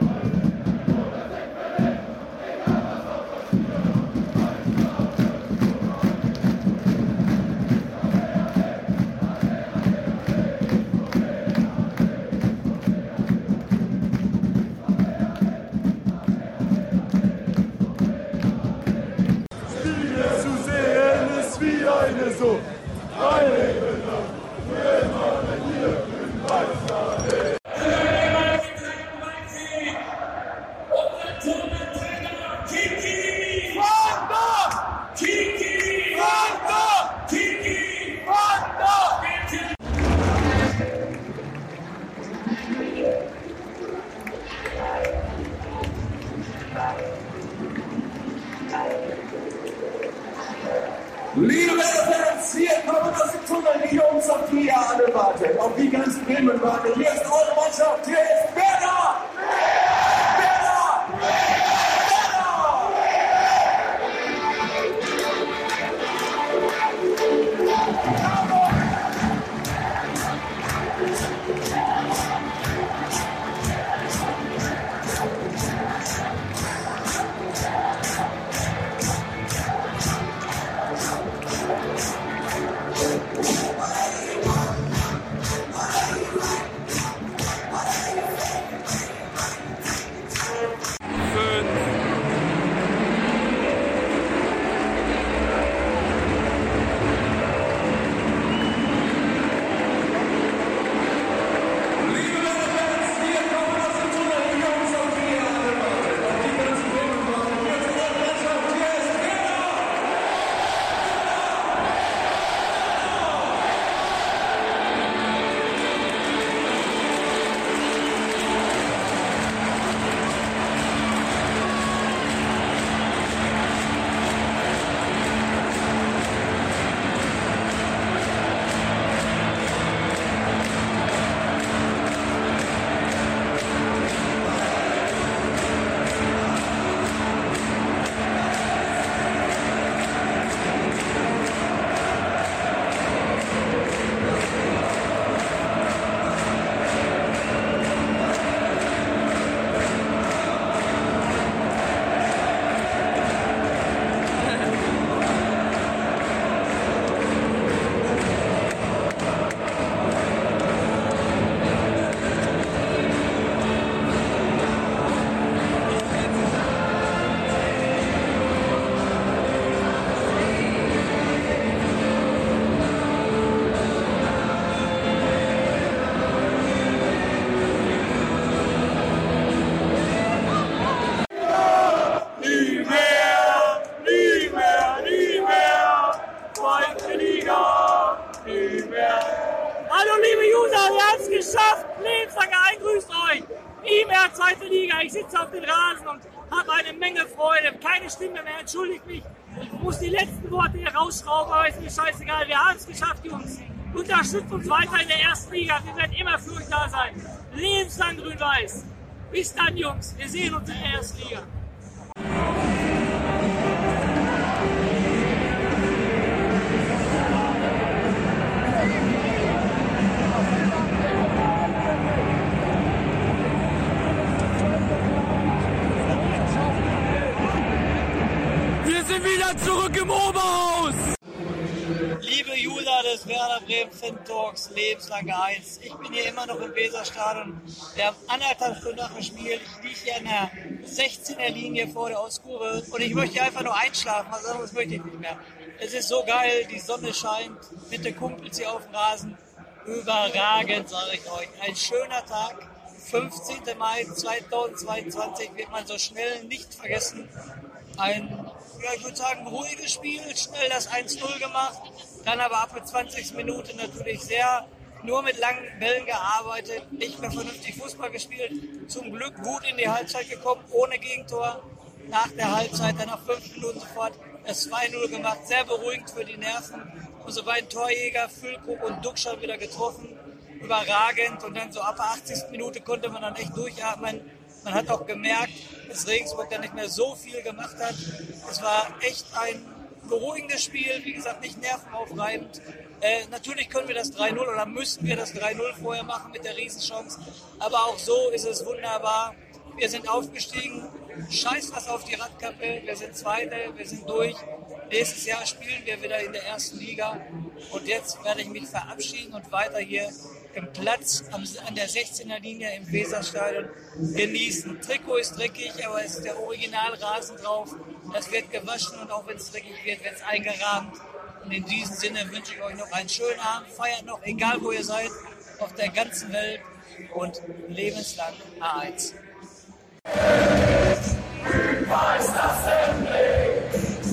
Yeah. Liga. Ich sitze auf dem Rasen und habe eine Menge Freude. Keine Stimme mehr, entschuldigt mich. Ich muss die letzten Worte hier rausschrauben, aber ist mir scheißegal. Wir haben es geschafft, Jungs. Unterstützt uns weiter in der ersten Liga. Wir werden immer für euch da sein. Lebenslang grün-weiß. Bis dann, Jungs. Wir sehen uns in der ersten Liga. Sind wieder zurück im Oberhaus! Liebe User des Werder Bremen Fan Talks, lebenslange Eins. Ich bin hier immer noch im Weserstadion. Wir haben anderthalb Stunden nach dem Spiel. Ich liege hier an der 16er Linie vor der Auskurve und ich möchte einfach nur einschlafen. Was anderes möchte ich nicht mehr. Es ist so geil, die Sonne scheint mit den Kumpels hier auf dem Rasen. Überragend, sage ich euch. Ein schöner Tag. 15. Mai 2022 wird man so schnell nicht vergessen. Ein, ja, ich würde sagen, ruhiges Spiel, schnell das 1-0 gemacht, dann aber ab der 20. Minute natürlich sehr nur mit langen Bällen gearbeitet, nicht mehr vernünftig Fußball gespielt. Zum Glück gut in die Halbzeit gekommen, ohne Gegentor. Nach der Halbzeit dann nach fünf Minuten sofort das 2-0 gemacht, sehr beruhigend für die Nerven. Unsere beiden Torjäger, Füllkrug und Duxcher wieder getroffen, überragend. Und dann so ab der 80. Minute konnte man dann echt durchatmen. Man hat auch gemerkt, dass Regensburg dann nicht mehr so viel gemacht hat. Es war echt ein beruhigendes Spiel, wie gesagt, nicht nervenaufreibend. Äh, natürlich können wir das 3-0 oder müssen wir das 3-0 vorher machen mit der Riesenchance. Aber auch so ist es wunderbar. Wir sind aufgestiegen. Scheiß was auf die Radkappe. Wir sind Zweite, wir sind durch. Nächstes Jahr spielen wir wieder in der ersten Liga. Und jetzt werde ich mich verabschieden und weiter hier im Platz an der 16er Linie im Weserstadion genießen. Trikot ist dreckig, aber es ist der Originalrasen drauf. Das wird gewaschen und auch wenn es dreckig wird, wird es eingerahmt. Und in diesem Sinne wünsche ich euch noch einen schönen Abend. Feiert noch, egal wo ihr seid, auf der ganzen Welt und lebenslang A1. Und uns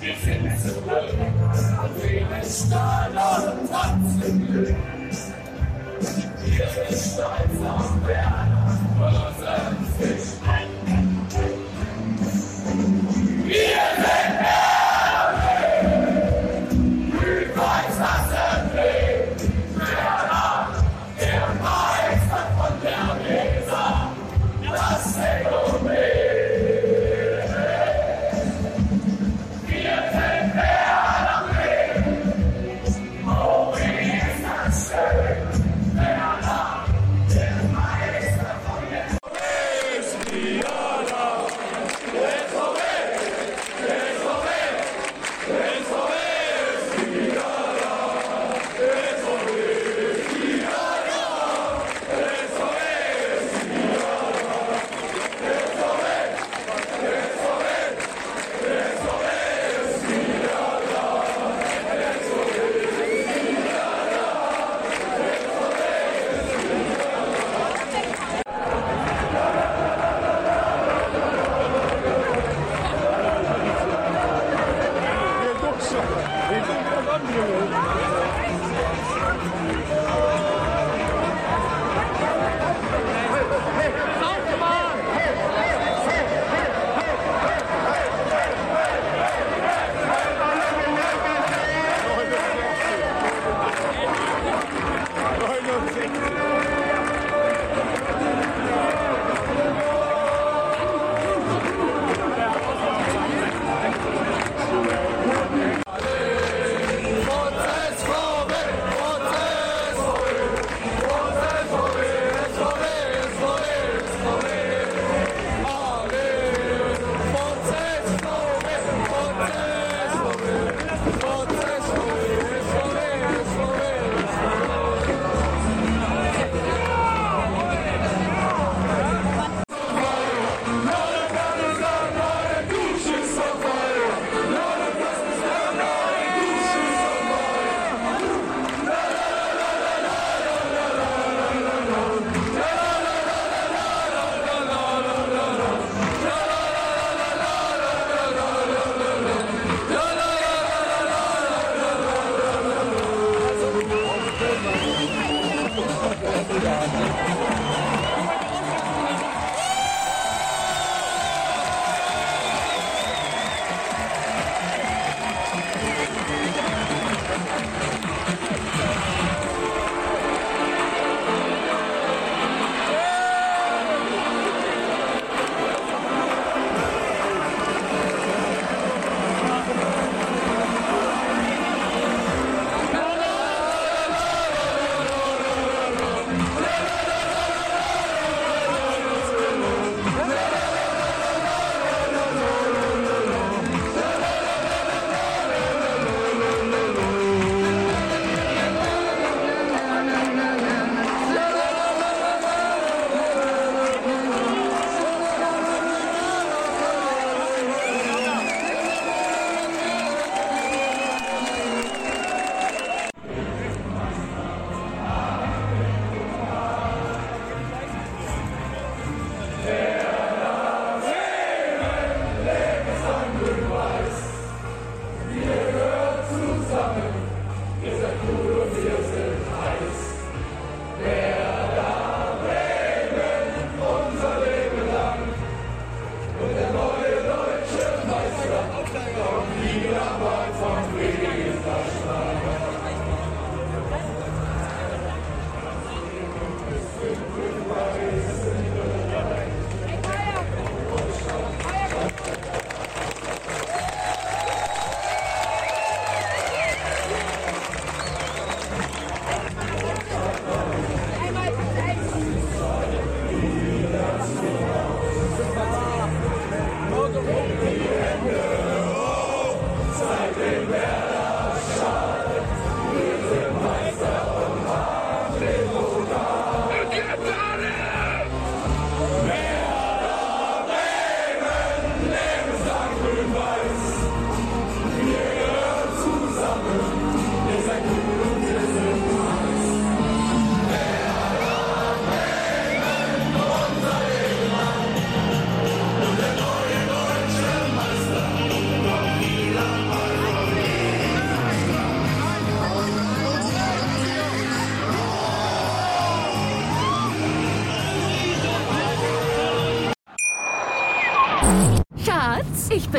Wir sind es und wir stolz und trotzdem Glück. Wir sind stolz auf Werte.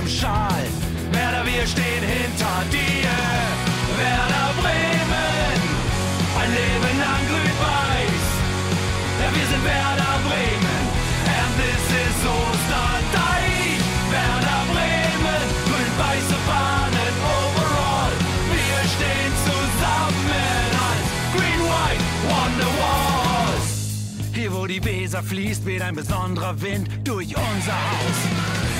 Jedem Schal, Werder, wir stehen hinter dir. Werder Bremen, ein Leben lang grün-weiß. Ja, wir sind Werder Bremen, and this is Osterdeich. Werder Bremen, grün-weiße Fahnen overall. Wir stehen zusammen als Green White Wonderwall. Hier, wo die Weser fließt, weht ein besonderer Wind durch unser Haus.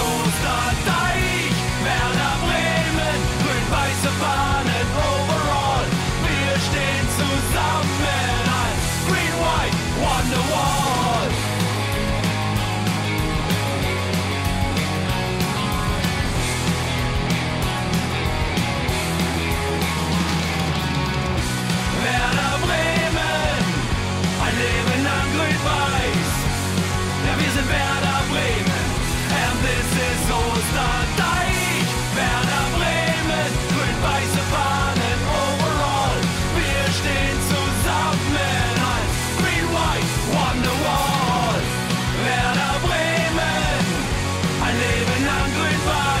ein Leben lang